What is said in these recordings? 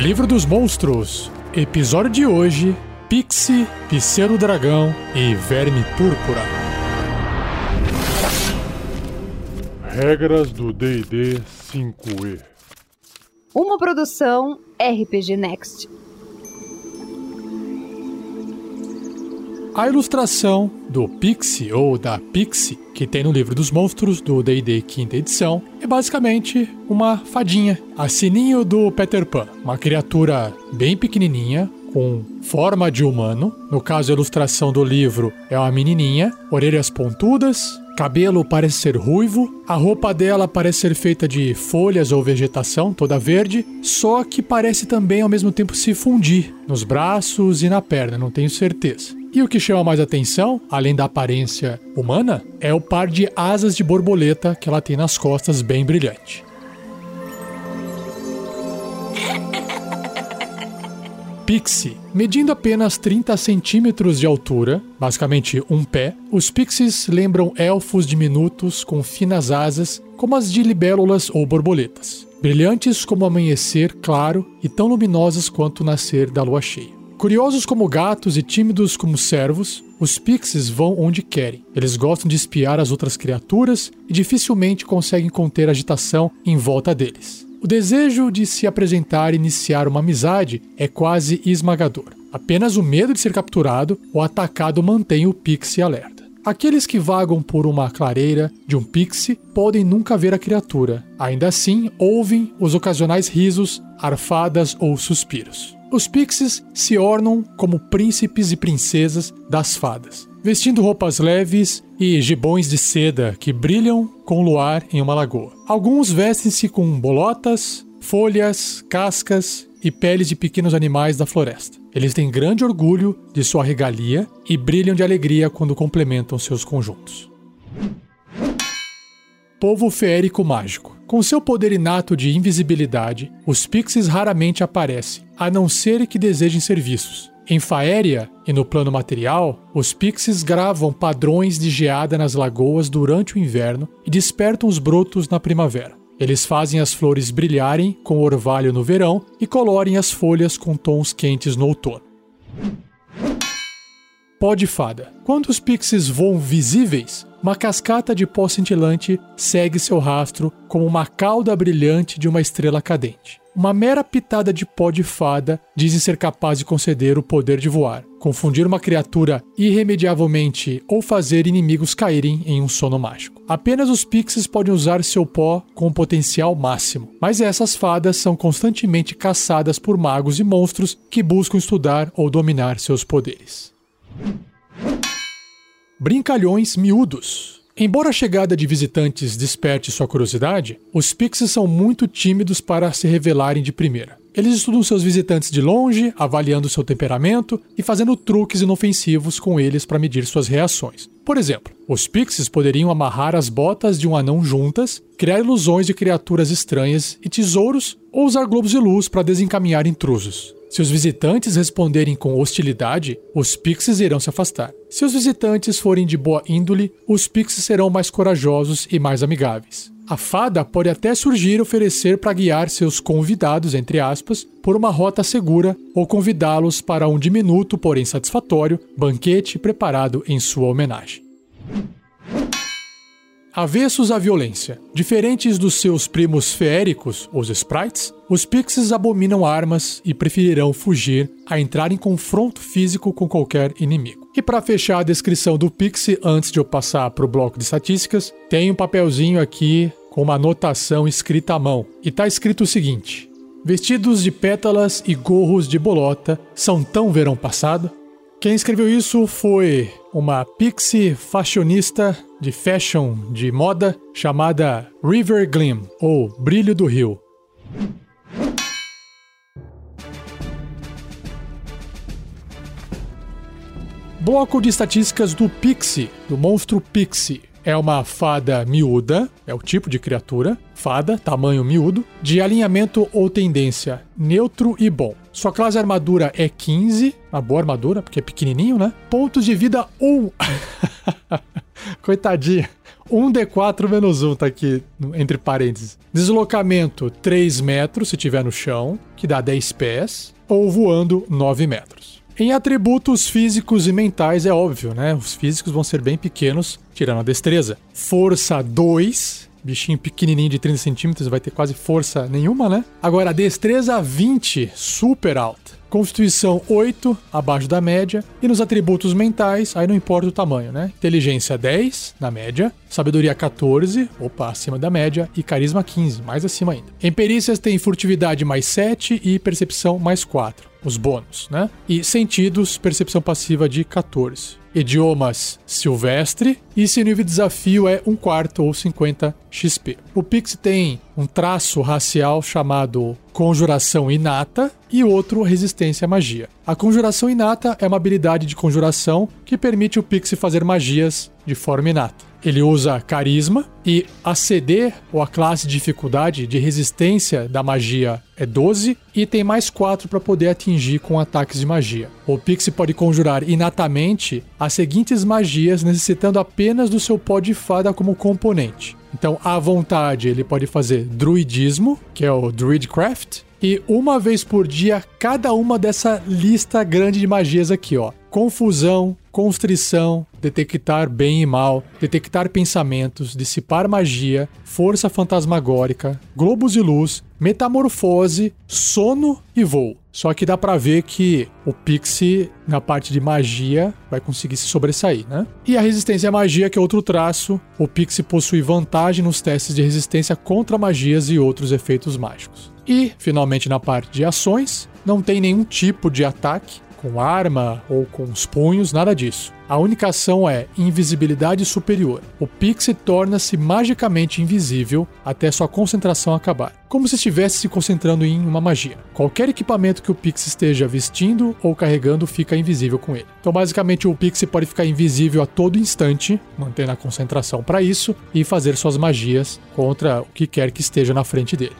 Livro dos Monstros. Episódio de hoje: Pixie, Pseudo Dragão e Verme Púrpura. Regras do DD 5E. Uma produção RPG Next. A ilustração do Pixie ou da Pixie, que tem no livro dos monstros do D&D quinta edição, é basicamente uma fadinha, a sininho do Peter Pan, uma criatura bem pequenininha, com forma de humano. No caso, a ilustração do livro é uma menininha, orelhas pontudas, cabelo parece ser ruivo, a roupa dela parece ser feita de folhas ou vegetação, toda verde, só que parece também ao mesmo tempo se fundir nos braços e na perna, não tenho certeza. E o que chama mais atenção, além da aparência humana, é o par de asas de borboleta que ela tem nas costas, bem brilhante. Pixie. Medindo apenas 30 centímetros de altura, basicamente um pé, os pixies lembram elfos diminutos com finas asas, como as de libélulas ou borboletas, brilhantes como o amanhecer claro e tão luminosas quanto o nascer da lua cheia. Curiosos como gatos e tímidos como servos, os pixies vão onde querem. Eles gostam de espiar as outras criaturas e dificilmente conseguem conter a agitação em volta deles. O desejo de se apresentar e iniciar uma amizade é quase esmagador. Apenas o medo de ser capturado ou atacado mantém o pixie alerta. Aqueles que vagam por uma clareira de um pixie podem nunca ver a criatura. Ainda assim, ouvem os ocasionais risos, arfadas ou suspiros. Os pixies se ornam como príncipes e princesas das fadas, vestindo roupas leves e gibões de seda que brilham com o luar em uma lagoa. Alguns vestem-se com bolotas, folhas, cascas e peles de pequenos animais da floresta. Eles têm grande orgulho de sua regalia e brilham de alegria quando complementam seus conjuntos. Povo feérico mágico. Com seu poder inato de invisibilidade, os pixies raramente aparecem, a não ser que desejem serviços. Em Faéria e no plano material, os pixies gravam padrões de geada nas lagoas durante o inverno e despertam os brotos na primavera. Eles fazem as flores brilharem com orvalho no verão e colorem as folhas com tons quentes no outono. Pó de fada. Quando os pixies voam visíveis, uma cascata de pó cintilante segue seu rastro como uma cauda brilhante de uma estrela cadente. Uma mera pitada de pó de fada dizem ser capaz de conceder o poder de voar, confundir uma criatura irremediavelmente ou fazer inimigos caírem em um sono mágico. Apenas os pixies podem usar seu pó com o potencial máximo, mas essas fadas são constantemente caçadas por magos e monstros que buscam estudar ou dominar seus poderes. Brincalhões miúdos. Embora a chegada de visitantes desperte sua curiosidade, os pixies são muito tímidos para se revelarem de primeira. Eles estudam seus visitantes de longe, avaliando seu temperamento e fazendo truques inofensivos com eles para medir suas reações. Por exemplo, os pixies poderiam amarrar as botas de um anão juntas, criar ilusões de criaturas estranhas e tesouros ou usar globos de luz para desencaminhar intrusos. Se os visitantes responderem com hostilidade, os pixies irão se afastar. Se os visitantes forem de boa índole, os pixies serão mais corajosos e mais amigáveis. A fada pode até surgir oferecer para guiar seus convidados, entre aspas, por uma rota segura ou convidá-los para um diminuto, porém satisfatório, banquete preparado em sua homenagem. Avessos à violência. Diferentes dos seus primos feéricos, os sprites, os pixies abominam armas e preferirão fugir a entrar em confronto físico com qualquer inimigo. E para fechar a descrição do pixie, antes de eu passar para o bloco de estatísticas, tem um papelzinho aqui com uma anotação escrita à mão. E tá escrito o seguinte: Vestidos de pétalas e gorros de bolota são tão verão passado? Quem escreveu isso foi uma pixie fashionista de fashion de moda chamada River Gleam, ou Brilho do Rio. Bloco de estatísticas do Pixie, do monstro Pixie. É uma fada miúda, é o tipo de criatura, fada, tamanho miúdo, de alinhamento ou tendência neutro e bom. Sua classe armadura é 15, uma boa armadura, porque é pequenininho, né? Pontos de vida 1. Coitadinha. 1D4 menos 1 tá aqui entre parênteses. Deslocamento 3 metros se tiver no chão, que dá 10 pés, ou voando 9 metros. Em atributos físicos e mentais é óbvio, né? Os físicos vão ser bem pequenos, tirando a destreza. Força 2, bichinho pequenininho de 30 centímetros, vai ter quase força nenhuma, né? Agora, destreza 20, super alta. Constituição 8, abaixo da média. E nos atributos mentais, aí não importa o tamanho, né? Inteligência 10, na média. Sabedoria 14, opa, acima da média. E carisma 15, mais acima ainda. Em perícias tem furtividade mais 7 e percepção mais 4, os bônus, né? E sentidos, percepção passiva de 14. Idiomas silvestre e seu nível de desafio é 1 quarto ou 50 XP. O Pix tem um traço racial chamado Conjuração Inata e outro Resistência à Magia. A Conjuração Inata é uma habilidade de conjuração que permite o Pix fazer magias de forma inata. Ele usa carisma e a CD, ou a classe de dificuldade de resistência da magia, é 12 e tem mais 4 para poder atingir com ataques de magia. O Pixie pode conjurar inatamente as seguintes magias, necessitando apenas do seu pó de fada como componente. Então, à vontade, ele pode fazer druidismo, que é o Druidcraft, e uma vez por dia, cada uma dessa lista grande de magias aqui, ó. Confusão, constrição, detectar bem e mal, detectar pensamentos, dissipar magia, força fantasmagórica, globos de luz, metamorfose, sono e voo. Só que dá pra ver que o Pixie, na parte de magia, vai conseguir se sobressair, né? E a resistência à magia, que é outro traço, o Pixie possui vantagem nos testes de resistência contra magias e outros efeitos mágicos. E, finalmente, na parte de ações, não tem nenhum tipo de ataque, com arma ou com os punhos, nada disso. A única ação é invisibilidade superior. O Pixie torna-se magicamente invisível até sua concentração acabar, como se estivesse se concentrando em uma magia. Qualquer equipamento que o Pixie esteja vestindo ou carregando fica invisível com ele. Então, basicamente, o Pixie pode ficar invisível a todo instante, mantendo a concentração para isso e fazer suas magias contra o que quer que esteja na frente dele.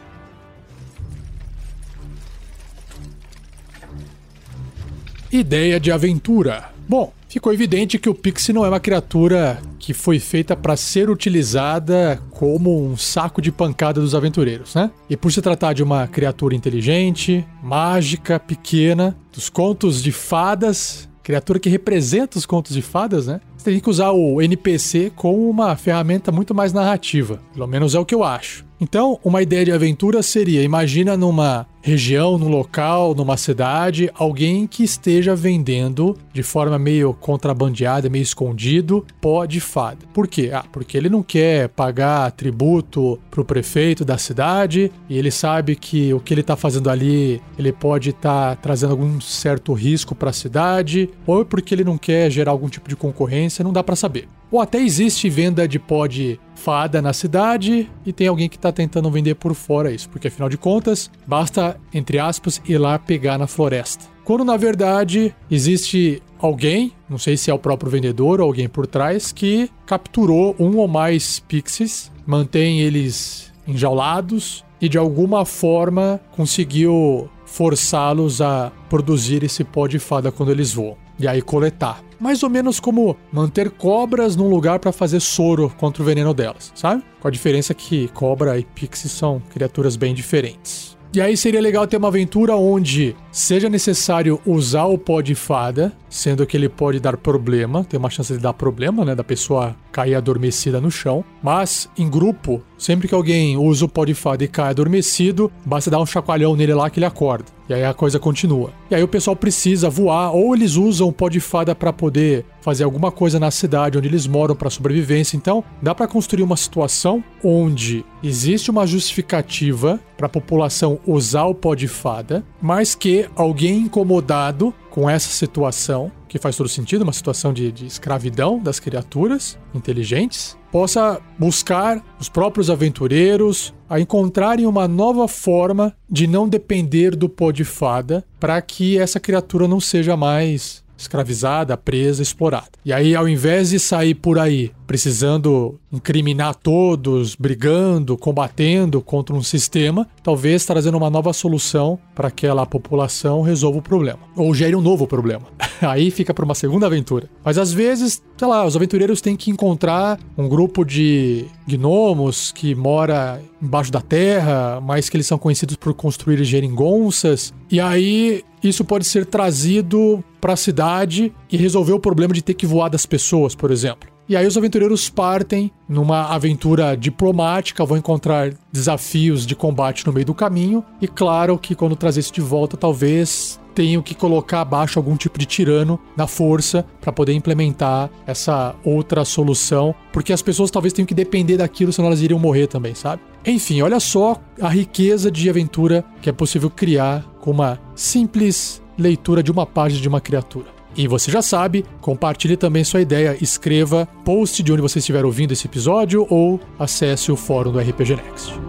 Ideia de aventura. Bom, ficou evidente que o Pixie não é uma criatura que foi feita para ser utilizada como um saco de pancada dos aventureiros, né? E por se tratar de uma criatura inteligente, mágica, pequena, dos contos de fadas, criatura que representa os contos de fadas, né? Você tem que usar o NPC como uma ferramenta muito mais narrativa. Pelo menos é o que eu acho. Então, uma ideia de aventura seria: imagina numa região, num local, numa cidade, alguém que esteja vendendo de forma meio contrabandeada, meio escondido, pó de fada. Por quê? Ah, porque ele não quer pagar tributo pro prefeito da cidade e ele sabe que o que ele tá fazendo ali, ele pode estar trazendo algum certo risco para a cidade, ou é porque ele não quer gerar algum tipo de concorrência, não dá para saber. Ou até existe venda de pó de fada na cidade e tem alguém que está tentando vender por fora isso, porque afinal de contas, basta, entre aspas, ir lá pegar na floresta. Quando na verdade existe alguém, não sei se é o próprio vendedor ou alguém por trás, que capturou um ou mais pixies, mantém eles enjaulados e de alguma forma conseguiu forçá-los a produzir esse pó de fada quando eles voam. E aí coletar. Mais ou menos como manter cobras num lugar para fazer soro contra o veneno delas, sabe? Com a diferença que cobra e pixie são criaturas bem diferentes. E aí seria legal ter uma aventura onde seja necessário usar o pó de fada, sendo que ele pode dar problema, tem uma chance de dar problema, né, da pessoa cair adormecida no chão, mas em grupo, sempre que alguém usa o pó de fada e cai adormecido, basta dar um chacoalhão nele lá que ele acorda. E aí a coisa continua. E aí o pessoal precisa voar, ou eles usam o pó de fada para poder fazer alguma coisa na cidade onde eles moram para sobrevivência. Então, dá para construir uma situação onde existe uma justificativa para a população usar o pó de fada, mas que alguém incomodado com essa situação, que faz todo sentido, uma situação de, de escravidão das criaturas inteligentes, possa buscar os próprios aventureiros a encontrarem uma nova forma de não depender do pó de fada para que essa criatura não seja mais escravizada, presa, explorada. E aí, ao invés de sair por aí precisando incriminar todos, brigando, combatendo contra um sistema, talvez trazendo uma nova solução para que aquela população resolva o problema. Ou gere um novo problema. Aí fica para uma segunda aventura. Mas às vezes, sei lá, os aventureiros têm que encontrar um grupo de gnomos que mora embaixo da terra, mas que eles são conhecidos por construir geringonças. E aí isso pode ser trazido para a cidade e resolver o problema de ter que voar das pessoas, por exemplo. E aí os aventureiros partem numa aventura diplomática, vão encontrar desafios de combate no meio do caminho. E claro que quando trazer isso de volta, talvez tenham que colocar abaixo algum tipo de tirano na força para poder implementar essa outra solução, porque as pessoas talvez tenham que depender daquilo, senão elas iriam morrer também, sabe? Enfim, olha só a riqueza de aventura que é possível criar com uma simples leitura de uma página de uma criatura. E você já sabe, compartilhe também sua ideia, escreva post de onde você estiver ouvindo esse episódio ou acesse o fórum do RPG Next.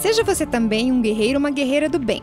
Seja você também um guerreiro ou uma guerreira do bem.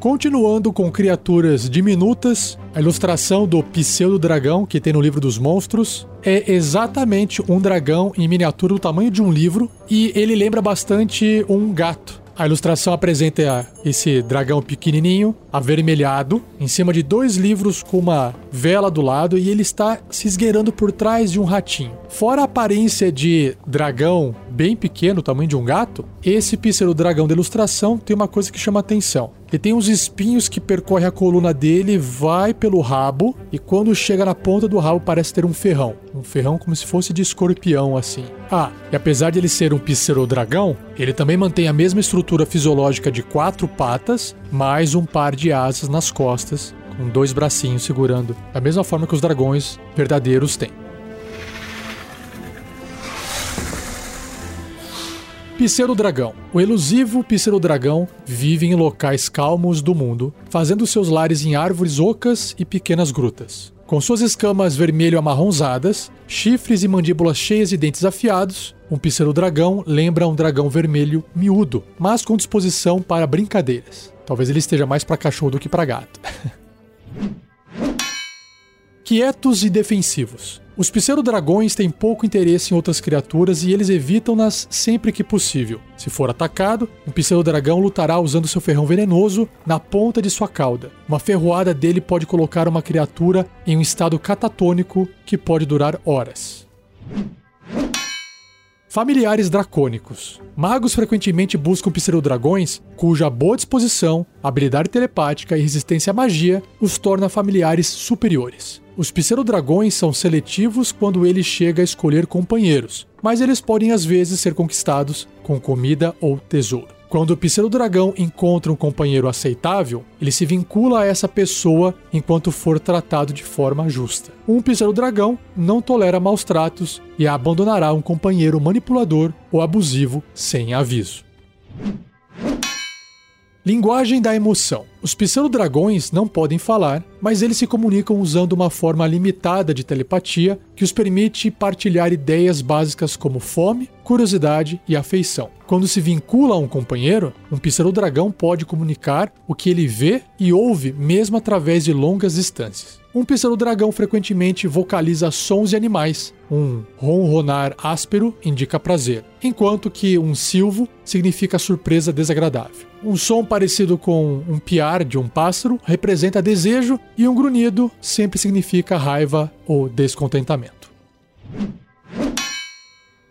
Continuando com criaturas diminutas, a ilustração do pseudo-dragão que tem no livro dos monstros é exatamente um dragão em miniatura do tamanho de um livro e ele lembra bastante um gato. A ilustração apresenta esse dragão pequenininho, avermelhado, em cima de dois livros com uma vela do lado e ele está se esgueirando por trás de um ratinho. Fora a aparência de dragão bem pequeno, tamanho de um gato, esse pícero dragão da ilustração tem uma coisa que chama atenção. Ele tem uns espinhos que percorrem a coluna dele, vai pelo rabo e quando chega na ponta do rabo parece ter um ferrão. Um ferrão como se fosse de escorpião, assim. Ah, e apesar de ele ser um pseudo-dragão, ele também mantém a mesma estrutura fisiológica de quatro patas, mais um par de asas nas costas, com dois bracinhos segurando, da mesma forma que os dragões verdadeiros têm. Pseudo-dragão. O elusivo pseudo-dragão vive em locais calmos do mundo, fazendo seus lares em árvores ocas e pequenas grutas. Com suas escamas vermelho-amarronzadas, chifres e mandíbulas cheias de dentes afiados, um pseudo-dragão lembra um dragão vermelho miúdo, mas com disposição para brincadeiras. Talvez ele esteja mais para cachorro do que para gato. Quietos e defensivos. Os pseudo-dragões têm pouco interesse em outras criaturas e eles evitam-nas sempre que possível. Se for atacado, um pseudo-dragão lutará usando seu ferrão venenoso na ponta de sua cauda. Uma ferroada dele pode colocar uma criatura em um estado catatônico que pode durar horas. Familiares dracônicos. Magos frequentemente buscam pseudodragões cuja boa disposição, habilidade telepática e resistência à magia os torna familiares superiores. Os pseudodragões são seletivos quando ele chega a escolher companheiros, mas eles podem às vezes ser conquistados com comida ou tesouro. Quando o pseudo-dragão encontra um companheiro aceitável, ele se vincula a essa pessoa enquanto for tratado de forma justa. Um pseudo-dragão não tolera maus tratos e abandonará um companheiro manipulador ou abusivo sem aviso. Linguagem da emoção. Os pseudo-dragões não podem falar, mas eles se comunicam usando uma forma limitada de telepatia que os permite partilhar ideias básicas como fome, curiosidade e afeição. Quando se vincula a um companheiro, um pseudo-dragão pode comunicar o que ele vê e ouve mesmo através de longas distâncias. Um pseudo-dragão frequentemente vocaliza sons de animais. Um ronronar áspero indica prazer, enquanto que um silvo significa surpresa desagradável. Um som parecido com um piar de um pássaro representa desejo e um grunhido sempre significa raiva ou descontentamento.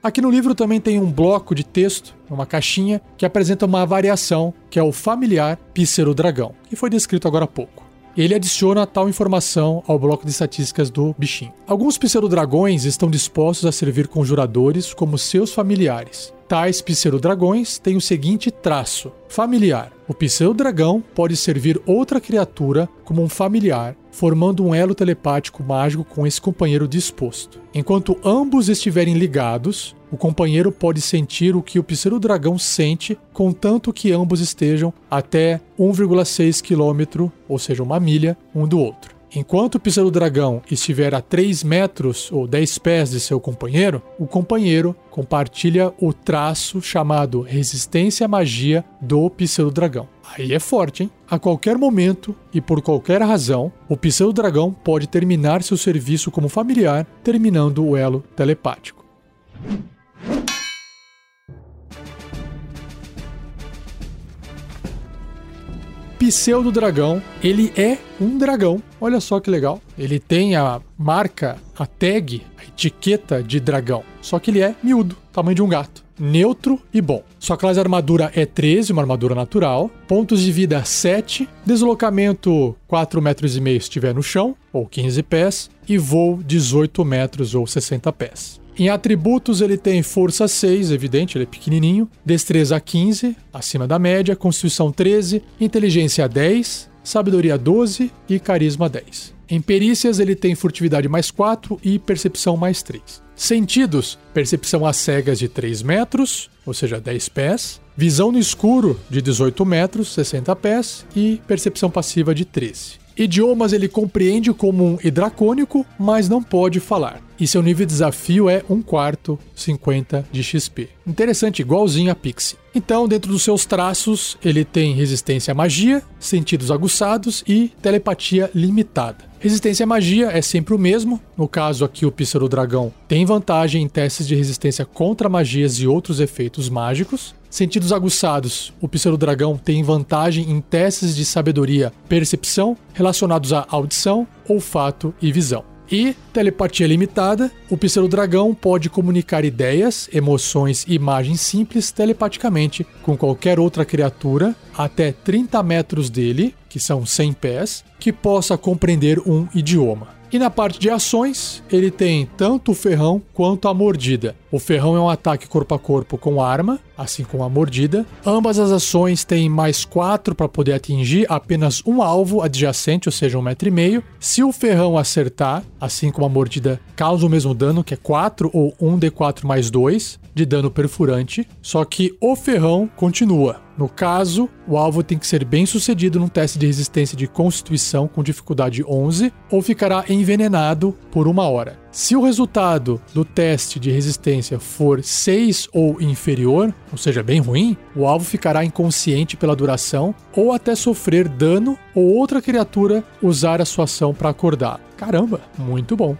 Aqui no livro também tem um bloco de texto, uma caixinha, que apresenta uma variação, que é o familiar pseudo-dragão, que foi descrito agora há pouco ele adiciona tal informação ao bloco de estatísticas do bichinho. Alguns pseudodragões estão dispostos a servir conjuradores como seus familiares. Tais pseudodragões têm o seguinte traço: familiar. O pseudodragão pode servir outra criatura como um familiar, formando um elo telepático mágico com esse companheiro disposto. Enquanto ambos estiverem ligados, o companheiro pode sentir o que o pseudo-dragão sente, contanto que ambos estejam até 1,6 km, ou seja, uma milha, um do outro. Enquanto o pseudo-dragão estiver a 3 metros ou 10 pés de seu companheiro, o companheiro compartilha o traço chamado resistência à magia do pseudo-dragão. Aí é forte, hein? A qualquer momento e por qualquer razão, o pseudo-dragão pode terminar seu serviço como familiar, terminando o elo telepático. Pseudo-dragão, ele é um dragão. Olha só que legal. Ele tem a marca, a tag, a etiqueta de dragão. Só que ele é miúdo, tamanho de um gato. Neutro e bom. Sua classe armadura é 13, uma armadura natural. Pontos de vida 7. Deslocamento 4 metros e meio se estiver no chão, ou 15 pés. E voo 18 metros ou 60 pés. Em atributos, ele tem força 6, evidente, ele é pequenininho, destreza 15, acima da média, constituição 13, inteligência 10, sabedoria 12 e carisma 10. Em perícias, ele tem furtividade mais 4 e percepção mais 3. Sentidos: percepção às cegas de 3 metros, ou seja, 10 pés, visão no escuro de 18 metros, 60 pés e percepção passiva de 13. Idiomas ele compreende como um hidracônico, mas não pode falar. E seu nível de desafio é 1 quarto 50 de XP. Interessante, igualzinho a Pixie. Então, dentro dos seus traços, ele tem resistência à magia, sentidos aguçados e telepatia limitada. Resistência à magia é sempre o mesmo. No caso aqui, o Pícero Dragão tem vantagem em testes de resistência contra magias e outros efeitos mágicos. Sentidos aguçados. O Pícero Dragão tem vantagem em testes de sabedoria, percepção relacionados à audição, olfato e visão. E telepatia limitada, o Pícero Dragão pode comunicar ideias, emoções e imagens simples telepaticamente com qualquer outra criatura até 30 metros dele, que são 100 pés, que possa compreender um idioma. E na parte de ações, ele tem tanto o ferrão quanto a mordida. O ferrão é um ataque corpo a corpo com arma, assim como a mordida. Ambas as ações têm mais 4 para poder atingir apenas um alvo adjacente, ou seja, um metro e meio. Se o ferrão acertar, assim como a mordida, causa o mesmo dano, que é 4 ou 1d4 mais 2 de dano perfurante, só que o ferrão continua. No caso, o alvo tem que ser bem sucedido num teste de resistência de constituição com dificuldade 11 ou ficará envenenado por uma hora. Se o resultado do teste de resistência for 6 ou inferior, ou seja, bem ruim, o alvo ficará inconsciente pela duração ou até sofrer dano ou outra criatura usar a sua ação para acordar. Caramba, muito bom.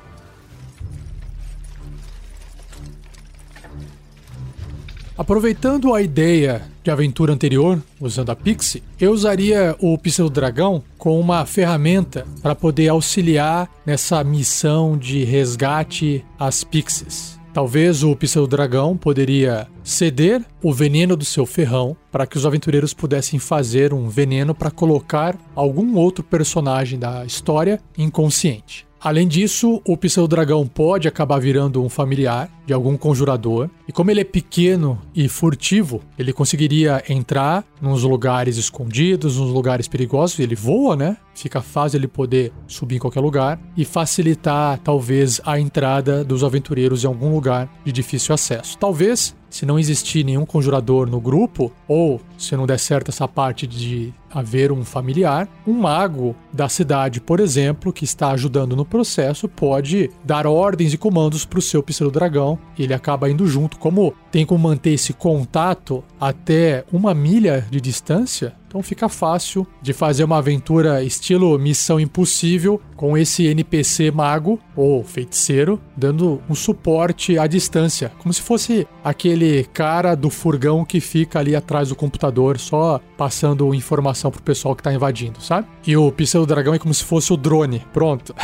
Aproveitando a ideia de aventura anterior, usando a Pixie, eu usaria o Pseudo Dragão como uma ferramenta para poder auxiliar nessa missão de resgate às Pixies. Talvez o Pseudo Dragão poderia ceder o veneno do seu ferrão para que os aventureiros pudessem fazer um veneno para colocar algum outro personagem da história inconsciente. Além disso, o pseudo-dragão pode acabar virando um familiar de algum conjurador, e como ele é pequeno e furtivo, ele conseguiria entrar nos lugares escondidos, nos lugares perigosos, ele voa, né? Fica fácil ele poder subir em qualquer lugar e facilitar talvez a entrada dos aventureiros em algum lugar de difícil acesso. Talvez se não existir nenhum conjurador no grupo, ou se não der certo essa parte de haver um familiar, um mago da cidade, por exemplo, que está ajudando no processo, pode dar ordens e comandos para o seu pseudo-dragão. Ele acaba indo junto. Como tem como manter esse contato até uma milha de distância, então fica fácil de fazer uma aventura estilo Missão Impossível com esse NPC mago ou feiticeiro dando um suporte à distância, como se fosse aquele cara do furgão que fica ali atrás do computador só passando informação pro pessoal que tá invadindo, sabe? E o Pseudo Dragão é como se fosse o drone. Pronto.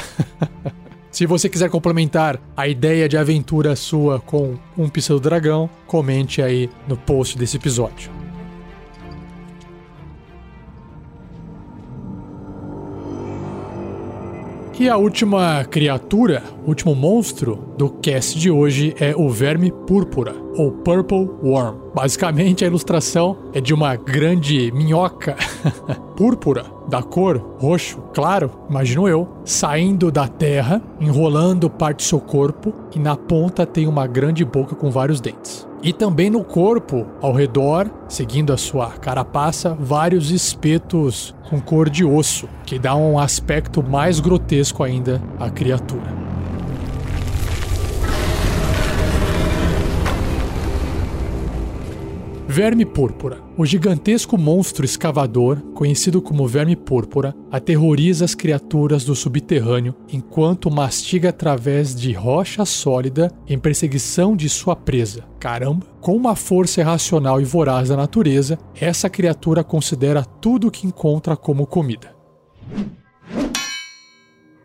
Se você quiser complementar a ideia de aventura sua com um Pseudo Dragão, comente aí no post desse episódio. E a última criatura, último monstro do cast de hoje é o Verme Púrpura, ou Purple Worm. Basicamente, a ilustração é de uma grande minhoca púrpura, da cor roxo, claro, imagino eu, saindo da terra, enrolando parte do seu corpo e na ponta tem uma grande boca com vários dentes. E também no corpo, ao redor, seguindo a sua carapaça, vários espetos com cor de osso, que dá um aspecto mais grotesco ainda à criatura. Verme púrpura. O gigantesco monstro escavador, conhecido como verme púrpura, aterroriza as criaturas do subterrâneo enquanto mastiga através de rocha sólida em perseguição de sua presa. Caramba! Com uma força irracional e voraz da natureza, essa criatura considera tudo o que encontra como comida.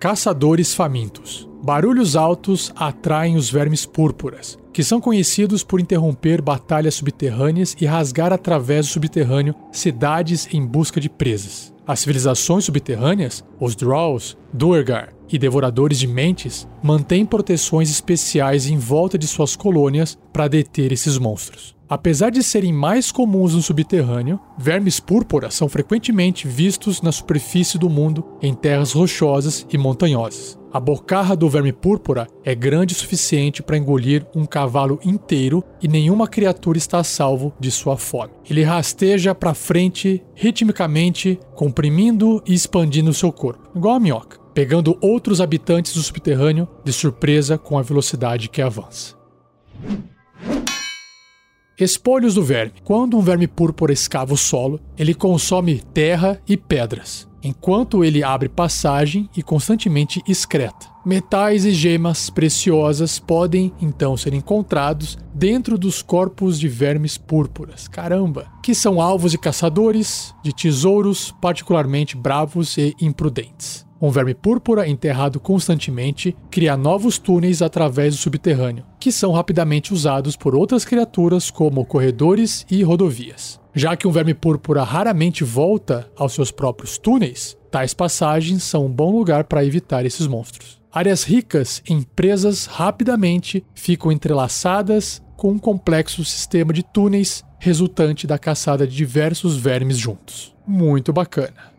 Caçadores famintos. Barulhos altos atraem os vermes púrpuras, que são conhecidos por interromper batalhas subterrâneas e rasgar através do subterrâneo cidades em busca de presas. As civilizações subterrâneas, os Draws, Duergar e Devoradores de Mentes, mantêm proteções especiais em volta de suas colônias para deter esses monstros. Apesar de serem mais comuns no subterrâneo, vermes púrpura são frequentemente vistos na superfície do mundo em terras rochosas e montanhosas. A bocarra do verme púrpura é grande o suficiente para engolir um cavalo inteiro e nenhuma criatura está a salvo de sua fome. Ele rasteja para frente ritmicamente, comprimindo e expandindo seu corpo, igual a minhoca, pegando outros habitantes do subterrâneo de surpresa com a velocidade que avança. Espolhos do verme. Quando um verme púrpura escava o solo, ele consome terra e pedras, enquanto ele abre passagem e constantemente excreta. Metais e gemas preciosas podem então ser encontrados dentro dos corpos de vermes púrpuras, caramba, que são alvos de caçadores, de tesouros particularmente bravos e imprudentes. Um verme púrpura enterrado constantemente cria novos túneis através do subterrâneo, que são rapidamente usados por outras criaturas como corredores e rodovias. Já que um verme púrpura raramente volta aos seus próprios túneis, tais passagens são um bom lugar para evitar esses monstros. Áreas ricas em presas rapidamente ficam entrelaçadas com um complexo sistema de túneis resultante da caçada de diversos vermes juntos. Muito bacana.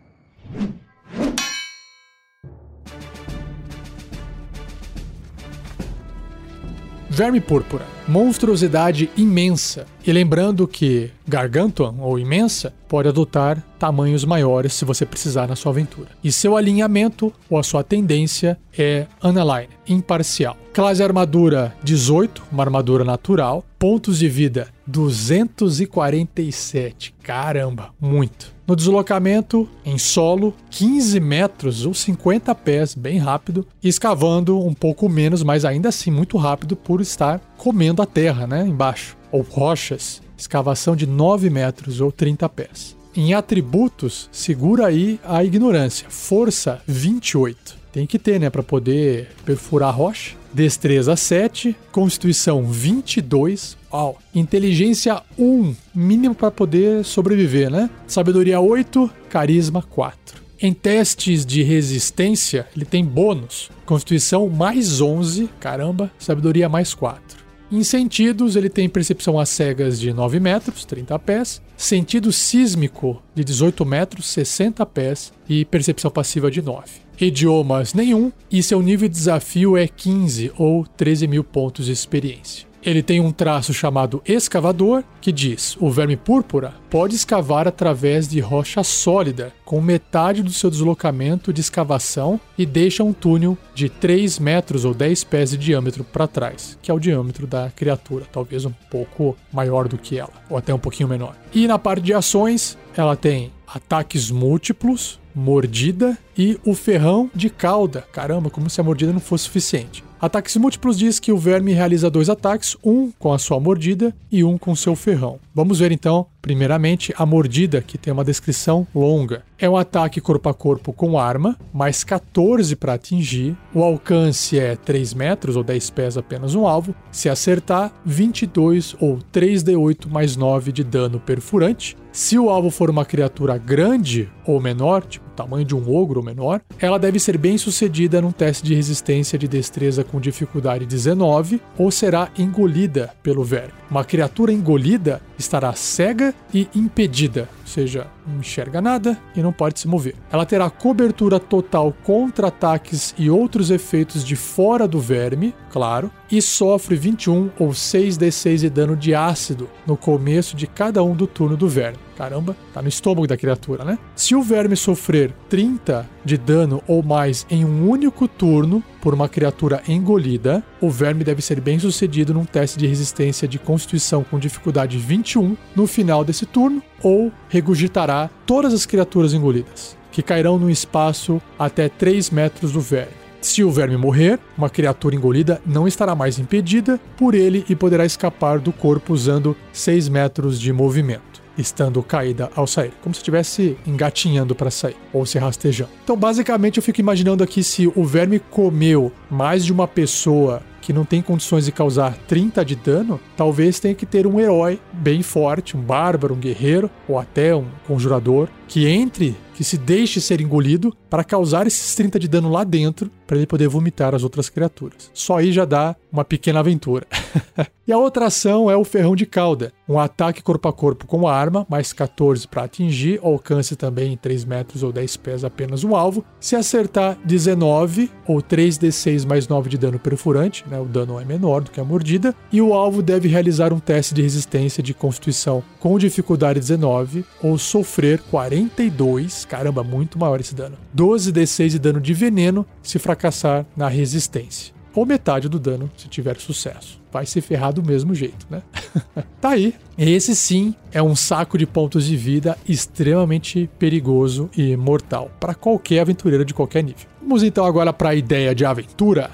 Verme púrpura, monstruosidade imensa. E lembrando que Gargantuan, ou imensa, pode adotar tamanhos maiores se você precisar na sua aventura. E seu alinhamento ou a sua tendência é Analine, imparcial. Classe armadura 18, uma armadura natural. Pontos de vida 247. Caramba, muito. No deslocamento em solo, 15 metros ou 50 pés, bem rápido, escavando um pouco menos, mas ainda assim muito rápido por estar comendo a terra, né, embaixo, ou rochas. Escavação de 9 metros ou 30 pés. Em atributos, segura aí a ignorância. Força 28. Tem que ter, né, para poder perfurar a rocha. Destreza 7, Constituição 22, Uau. Inteligência 1, mínimo para poder sobreviver, né? Sabedoria 8, Carisma 4. Em testes de resistência, ele tem bônus. Constituição mais 11, caramba, sabedoria mais 4. Em sentidos, ele tem percepção às cegas de 9 metros, 30 pés, sentido sísmico de 18 metros, 60 pés e percepção passiva de 9. Idiomas nenhum e seu nível de desafio é 15 ou 13 mil pontos de experiência. Ele tem um traço chamado escavador, que diz: o verme púrpura pode escavar através de rocha sólida, com metade do seu deslocamento de escavação e deixa um túnel de 3 metros ou 10 pés de diâmetro para trás, que é o diâmetro da criatura, talvez um pouco maior do que ela, ou até um pouquinho menor. E na parte de ações, ela tem ataques múltiplos, mordida e o ferrão de cauda. Caramba, como se a mordida não fosse suficiente. Ataques múltiplos diz que o verme realiza dois ataques, um com a sua mordida e um com seu ferrão. Vamos ver então, primeiramente, a mordida, que tem uma descrição longa. É um ataque corpo a corpo com arma, mais 14 para atingir. O alcance é 3 metros ou 10 pés apenas um alvo. Se acertar, 22 ou 3d8 mais 9 de dano perfurante. Se o alvo for uma criatura grande ou menor, tipo tamanho de um ogro ou menor, ela deve ser bem sucedida num teste de resistência de destreza com dificuldade 19 ou será engolida pelo verme. Uma criatura engolida estará cega e impedida, ou seja, não enxerga nada e não pode se mover. Ela terá cobertura total contra ataques e outros efeitos de fora do verme, claro, e sofre 21 ou 6d6 de dano de ácido no começo de cada um do turno do verme. Caramba, tá no estômago da criatura, né? Se o verme sofrer 30 de dano ou mais em um único turno por uma criatura engolida, o verme deve ser bem sucedido num teste de resistência de constituição com dificuldade 21 no final desse turno, ou regurgitará todas as criaturas engolidas, que cairão num espaço até 3 metros do verme. Se o verme morrer, uma criatura engolida não estará mais impedida por ele e poderá escapar do corpo usando 6 metros de movimento, estando caída ao sair, como se estivesse engatinhando para sair ou se rastejando. Então, basicamente, eu fico imaginando aqui se o verme comeu mais de uma pessoa que não tem condições de causar 30 de dano, talvez tenha que ter um herói bem forte, um bárbaro, um guerreiro ou até um conjurador que entre que se deixe ser engolido para causar esses 30 de dano lá dentro, para ele poder vomitar as outras criaturas. Só aí já dá uma pequena aventura. e a outra ação é o ferrão de cauda, um ataque corpo a corpo com arma, mais 14 para atingir, alcance também em 3 metros ou 10 pés apenas um alvo. Se acertar 19 ou 3d6 mais 9 de dano perfurante, né, o dano é menor do que a mordida, e o alvo deve realizar um teste de resistência de constituição com dificuldade 19 ou sofrer 42 caramba, muito maior esse dano. 12d6 de dano de veneno se fracassar na resistência. Ou metade do dano se tiver sucesso. Vai se ferrar do mesmo jeito, né? tá aí. Esse sim é um saco de pontos de vida extremamente perigoso e mortal para qualquer aventureiro de qualquer nível. Vamos então agora para a ideia de aventura.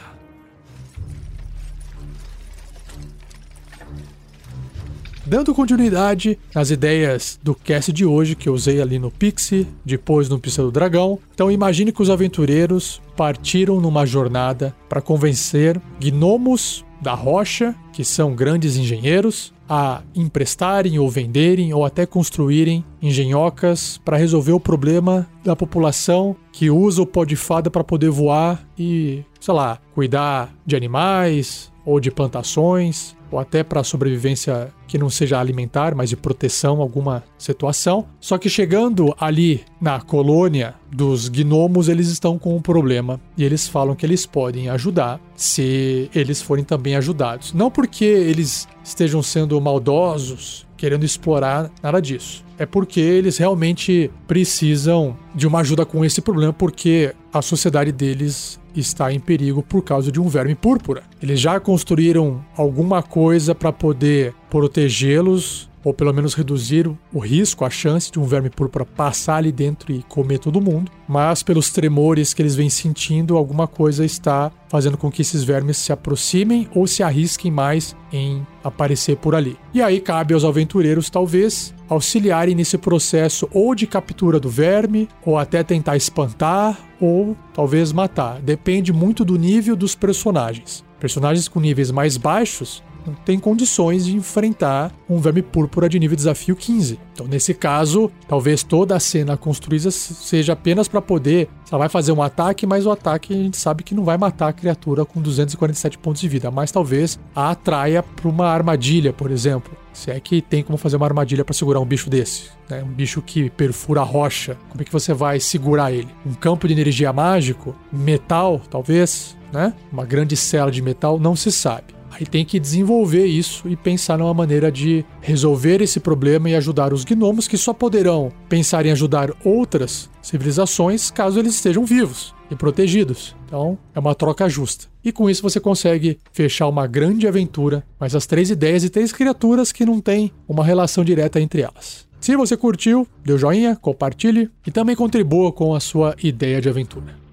Dando continuidade às ideias do cast de hoje que eu usei ali no Pixie, depois no Pista do Dragão. Então imagine que os aventureiros partiram numa jornada para convencer gnomos da rocha, que são grandes engenheiros, a emprestarem ou venderem ou até construírem engenhocas para resolver o problema da população que usa o pó de fada para poder voar e, sei lá, cuidar de animais ou de plantações ou até para sobrevivência que não seja alimentar, mas de proteção alguma situação. Só que chegando ali na colônia dos gnomos, eles estão com um problema e eles falam que eles podem ajudar se eles forem também ajudados. Não porque eles estejam sendo maldosos, querendo explorar nada disso. É porque eles realmente precisam de uma ajuda com esse problema, porque a sociedade deles está em perigo por causa de um verme púrpura. Eles já construíram alguma coisa para poder protegê-los ou pelo menos reduzir o risco, a chance de um verme púrpura passar ali dentro e comer todo mundo, mas pelos tremores que eles vêm sentindo, alguma coisa está fazendo com que esses vermes se aproximem ou se arrisquem mais em aparecer por ali. E aí cabe aos aventureiros, talvez, auxiliarem nesse processo ou de captura do verme, ou até tentar espantar, ou talvez matar. Depende muito do nível dos personagens. Personagens com níveis mais baixos tem condições de enfrentar um verme púrpura de nível desafio 15. Então, nesse caso, talvez toda a cena construída seja apenas para poder. Ela vai fazer um ataque, mas o ataque a gente sabe que não vai matar a criatura com 247 pontos de vida, mas talvez a atraia para uma armadilha, por exemplo. Se é que tem como fazer uma armadilha para segurar um bicho desse, né? Um bicho que perfura a rocha. Como é que você vai segurar ele? Um campo de energia mágico? Metal, talvez, né? Uma grande cela de metal, não se sabe. Aí tem que desenvolver isso e pensar numa maneira de resolver esse problema e ajudar os gnomos que só poderão pensar em ajudar outras civilizações caso eles estejam vivos e protegidos. Então, é uma troca justa. E com isso você consegue fechar uma grande aventura, mas as três ideias e três criaturas que não têm uma relação direta entre elas. Se você curtiu, dê um joinha, compartilhe e também contribua com a sua ideia de aventura.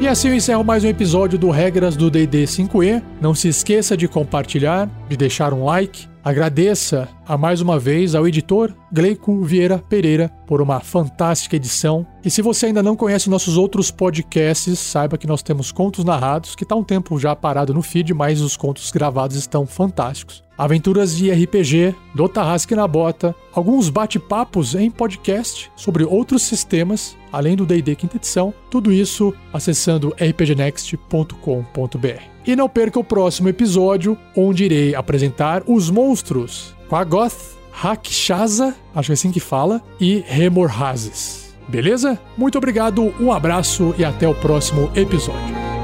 E assim eu encerro mais um episódio do Regras do D&D 5e. Não se esqueça de compartilhar, de deixar um like. Agradeça a mais uma vez ao editor Gleico Vieira Pereira por uma fantástica edição. E se você ainda não conhece nossos outros podcasts, saiba que nós temos contos narrados, que está um tempo já parado no feed, mas os contos gravados estão fantásticos aventuras de RPG, do Tarrasque na Bota, alguns bate-papos em podcast sobre outros sistemas, além do D&D quinta edição, tudo isso acessando rpgnext.com.br. E não perca o próximo episódio, onde irei apresentar os monstros com a Goth, Rakshasa, acho que é assim que fala, e Remorhazes. Beleza? Muito obrigado, um abraço e até o próximo episódio.